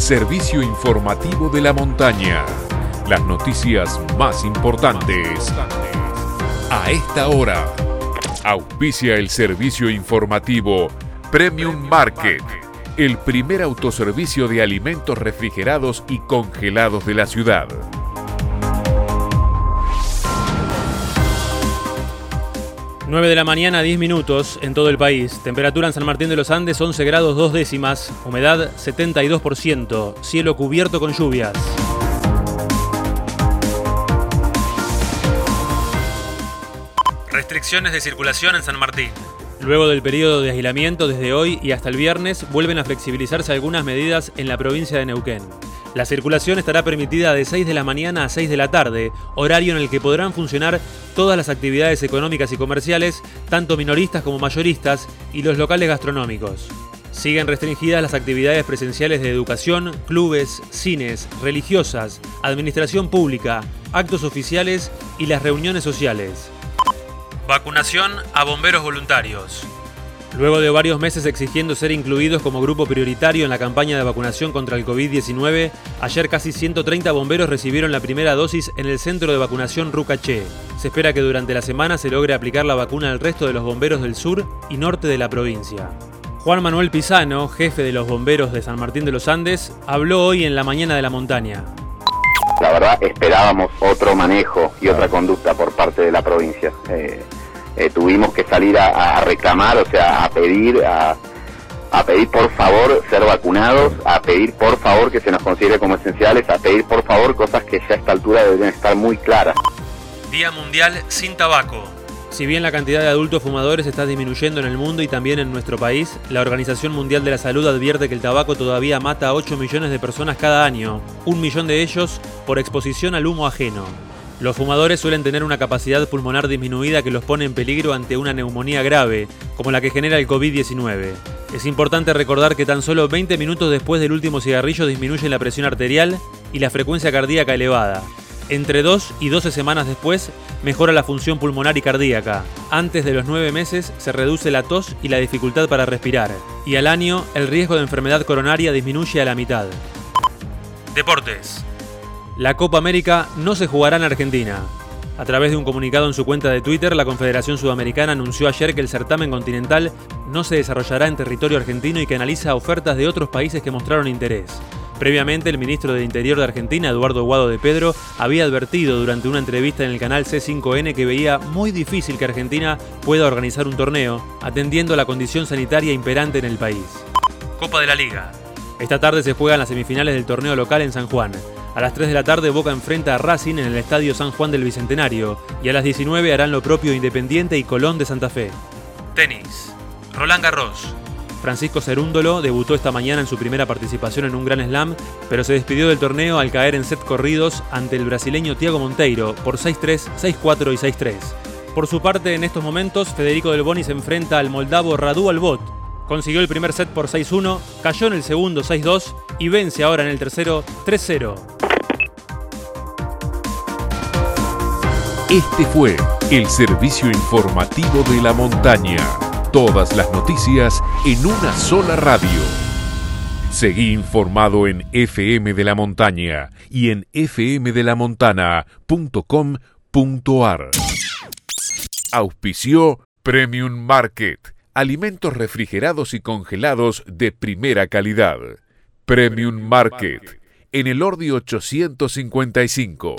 servicio informativo de la montaña. Las noticias más importantes a esta hora. Auspicia el servicio informativo Premium Market, el primer autoservicio de alimentos refrigerados y congelados de la ciudad. 9 de la mañana, 10 minutos en todo el país. Temperatura en San Martín de los Andes, 11 grados 2 décimas. Humedad 72%. Cielo cubierto con lluvias. Restricciones de circulación en San Martín. Luego del periodo de aislamiento desde hoy y hasta el viernes, vuelven a flexibilizarse algunas medidas en la provincia de Neuquén. La circulación estará permitida de 6 de la mañana a 6 de la tarde, horario en el que podrán funcionar todas las actividades económicas y comerciales, tanto minoristas como mayoristas, y los locales gastronómicos. Siguen restringidas las actividades presenciales de educación, clubes, cines, religiosas, administración pública, actos oficiales y las reuniones sociales. Vacunación a bomberos voluntarios. Luego de varios meses exigiendo ser incluidos como grupo prioritario en la campaña de vacunación contra el COVID-19, ayer casi 130 bomberos recibieron la primera dosis en el centro de vacunación Rucaché. Se espera que durante la semana se logre aplicar la vacuna al resto de los bomberos del sur y norte de la provincia. Juan Manuel Pisano, jefe de los bomberos de San Martín de los Andes, habló hoy en la mañana de la montaña. La verdad esperábamos otro manejo y otra conducta por parte de la provincia. Eh, eh, tuvimos que salir a, reclamar, o sea, a pedir, a, pedir por favor ser vacunados, a pedir por favor que se nos considere como esenciales, a pedir por favor cosas que ya a esta altura deben estar muy claras. Día Mundial sin Tabaco. Si bien la cantidad de adultos fumadores está disminuyendo en el mundo y también en nuestro país, la Organización Mundial de la Salud advierte que el tabaco todavía mata a 8 millones de personas cada año, un millón de ellos por exposición al humo ajeno. Los fumadores suelen tener una capacidad pulmonar disminuida que los pone en peligro ante una neumonía grave, como la que genera el COVID-19. Es importante recordar que tan solo 20 minutos después del último cigarrillo disminuye la presión arterial y la frecuencia cardíaca elevada. Entre 2 y 12 semanas después mejora la función pulmonar y cardíaca. Antes de los 9 meses se reduce la tos y la dificultad para respirar. Y al año el riesgo de enfermedad coronaria disminuye a la mitad. Deportes. La Copa América no se jugará en Argentina. A través de un comunicado en su cuenta de Twitter, la Confederación Sudamericana anunció ayer que el certamen continental no se desarrollará en territorio argentino y que analiza ofertas de otros países que mostraron interés. Previamente, el ministro del Interior de Argentina, Eduardo Guado de Pedro, había advertido durante una entrevista en el canal C5N que veía muy difícil que Argentina pueda organizar un torneo, atendiendo a la condición sanitaria imperante en el país. Copa de la Liga. Esta tarde se juegan las semifinales del torneo local en San Juan. A las 3 de la tarde Boca enfrenta a Racing en el Estadio San Juan del Bicentenario y a las 19 harán lo propio Independiente y Colón de Santa Fe. Tenis. Roland Garros. Francisco Cerúndolo debutó esta mañana en su primera participación en un Gran Slam, pero se despidió del torneo al caer en set corridos ante el brasileño Thiago Monteiro por 6-3, 6-4 y 6-3. Por su parte, en estos momentos, Federico Del Boni se enfrenta al moldavo Radu Albot. Consiguió el primer set por 6-1, cayó en el segundo 6-2 y vence ahora en el tercero 3-0. Este fue el servicio informativo de la montaña. Todas las noticias en una sola radio. Seguí informado en FM de la Montaña y en fmdelamontana.com.ar. Auspició Premium Market. Alimentos refrigerados y congelados de primera calidad. Premium Market. En el Ordi 855.